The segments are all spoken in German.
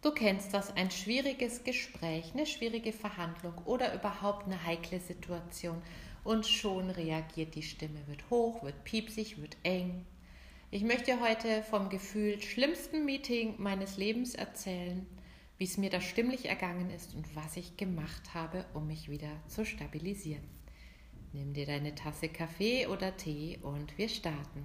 Du kennst das, ein schwieriges Gespräch, eine schwierige Verhandlung oder überhaupt eine heikle Situation und schon reagiert die Stimme, wird hoch, wird piepsig, wird eng. Ich möchte heute vom gefühlt schlimmsten Meeting meines Lebens erzählen, wie es mir da stimmlich ergangen ist und was ich gemacht habe, um mich wieder zu stabilisieren. Nimm dir deine Tasse Kaffee oder Tee und wir starten.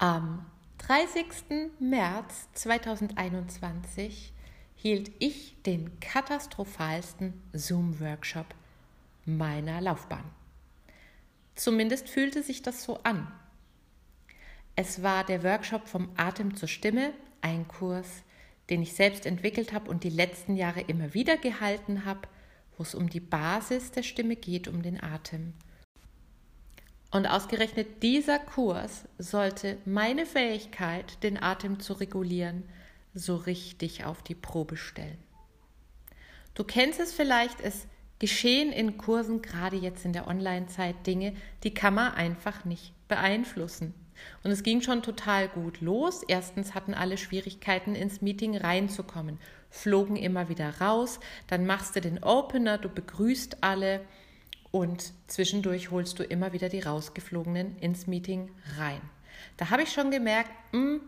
Am 30. März 2021 hielt ich den katastrophalsten Zoom-Workshop meiner Laufbahn. Zumindest fühlte sich das so an. Es war der Workshop vom Atem zur Stimme, ein Kurs, den ich selbst entwickelt habe und die letzten Jahre immer wieder gehalten habe, wo es um die Basis der Stimme geht, um den Atem. Und ausgerechnet dieser Kurs sollte meine Fähigkeit, den Atem zu regulieren, so richtig auf die Probe stellen. Du kennst es vielleicht, es geschehen in Kursen, gerade jetzt in der Online-Zeit, Dinge, die kann man einfach nicht beeinflussen. Und es ging schon total gut los. Erstens hatten alle Schwierigkeiten, ins Meeting reinzukommen, flogen immer wieder raus. Dann machst du den Opener, du begrüßt alle und zwischendurch holst du immer wieder die rausgeflogenen ins Meeting rein. Da habe ich schon gemerkt, mh, hm,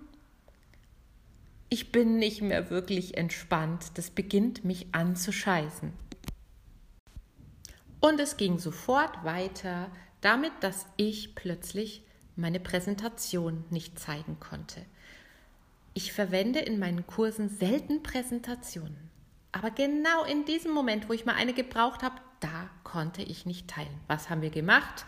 ich bin nicht mehr wirklich entspannt. Das beginnt mich anzuscheißen. Und es ging sofort weiter damit, dass ich plötzlich meine Präsentation nicht zeigen konnte. Ich verwende in meinen Kursen selten Präsentationen. Aber genau in diesem Moment, wo ich mal eine gebraucht habe, da konnte ich nicht teilen. Was haben wir gemacht?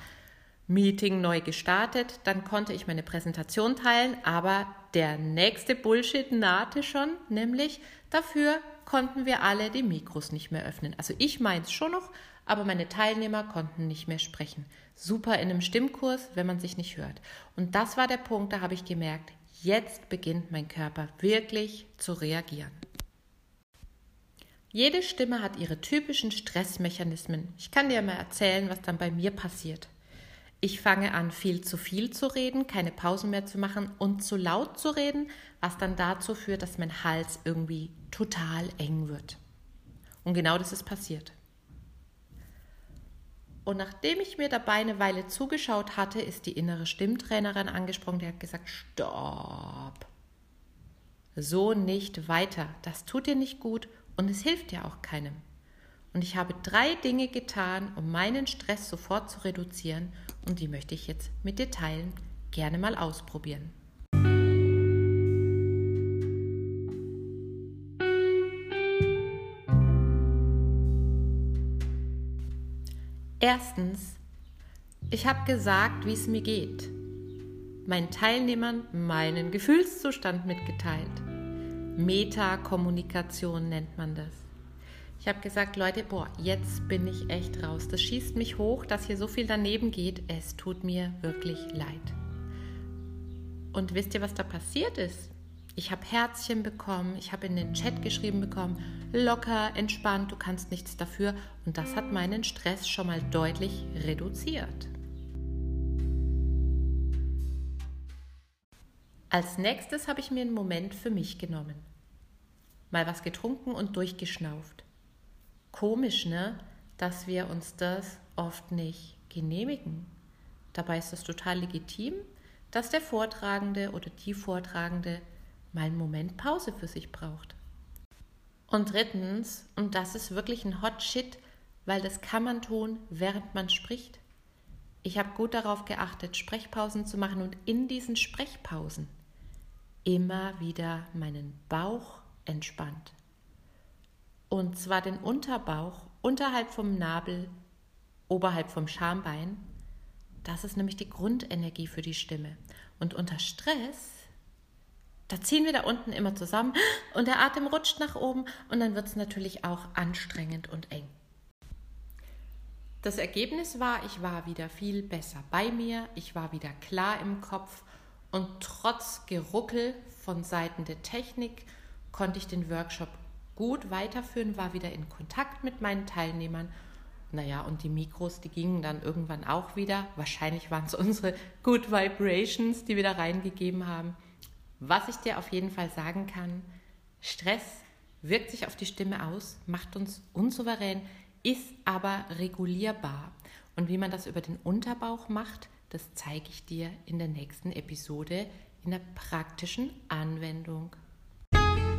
Meeting neu gestartet, dann konnte ich meine Präsentation teilen, aber der nächste Bullshit nahte schon, nämlich dafür konnten wir alle die Mikros nicht mehr öffnen. Also ich meins schon noch, aber meine Teilnehmer konnten nicht mehr sprechen. Super in einem Stimmkurs, wenn man sich nicht hört. Und das war der Punkt, da habe ich gemerkt, jetzt beginnt mein Körper wirklich zu reagieren. Jede Stimme hat ihre typischen Stressmechanismen. Ich kann dir mal erzählen, was dann bei mir passiert. Ich fange an, viel zu viel zu reden, keine Pausen mehr zu machen und zu laut zu reden, was dann dazu führt, dass mein Hals irgendwie total eng wird. Und genau das ist passiert. Und nachdem ich mir dabei eine Weile zugeschaut hatte, ist die innere Stimmtrainerin angesprungen, die hat gesagt, stopp. So nicht weiter. Das tut dir nicht gut und es hilft ja auch keinem. Und ich habe drei Dinge getan, um meinen Stress sofort zu reduzieren und die möchte ich jetzt mit dir teilen. Gerne mal ausprobieren. Erstens, ich habe gesagt, wie es mir geht. Meinen Teilnehmern meinen Gefühlszustand mitgeteilt. Metakommunikation nennt man das. Ich habe gesagt, Leute, boah, jetzt bin ich echt raus. Das schießt mich hoch, dass hier so viel daneben geht. Es tut mir wirklich leid. Und wisst ihr, was da passiert ist? Ich habe Herzchen bekommen, ich habe in den Chat geschrieben bekommen, locker, entspannt, du kannst nichts dafür. Und das hat meinen Stress schon mal deutlich reduziert. Als nächstes habe ich mir einen Moment für mich genommen. Mal was getrunken und durchgeschnauft. Komisch, ne? Dass wir uns das oft nicht genehmigen. Dabei ist es total legitim, dass der Vortragende oder die Vortragende mal einen Moment Pause für sich braucht. Und drittens, und das ist wirklich ein Hot Shit, weil das kann man tun, während man spricht. Ich habe gut darauf geachtet, Sprechpausen zu machen und in diesen Sprechpausen immer wieder meinen Bauch entspannt. Und zwar den Unterbauch unterhalb vom Nabel oberhalb vom Schambein. Das ist nämlich die Grundenergie für die Stimme. Und unter Stress, da ziehen wir da unten immer zusammen und der Atem rutscht nach oben und dann wird es natürlich auch anstrengend und eng. Das Ergebnis war, ich war wieder viel besser bei mir, ich war wieder klar im Kopf und trotz Geruckel von Seiten der Technik konnte ich den Workshop gut weiterführen, war wieder in Kontakt mit meinen Teilnehmern. Naja, und die Mikros, die gingen dann irgendwann auch wieder. Wahrscheinlich waren es unsere Good Vibrations, die wir da reingegeben haben. Was ich dir auf jeden Fall sagen kann, Stress wirkt sich auf die Stimme aus, macht uns unsouverän, ist aber regulierbar. Und wie man das über den Unterbauch macht, das zeige ich dir in der nächsten Episode in der praktischen Anwendung.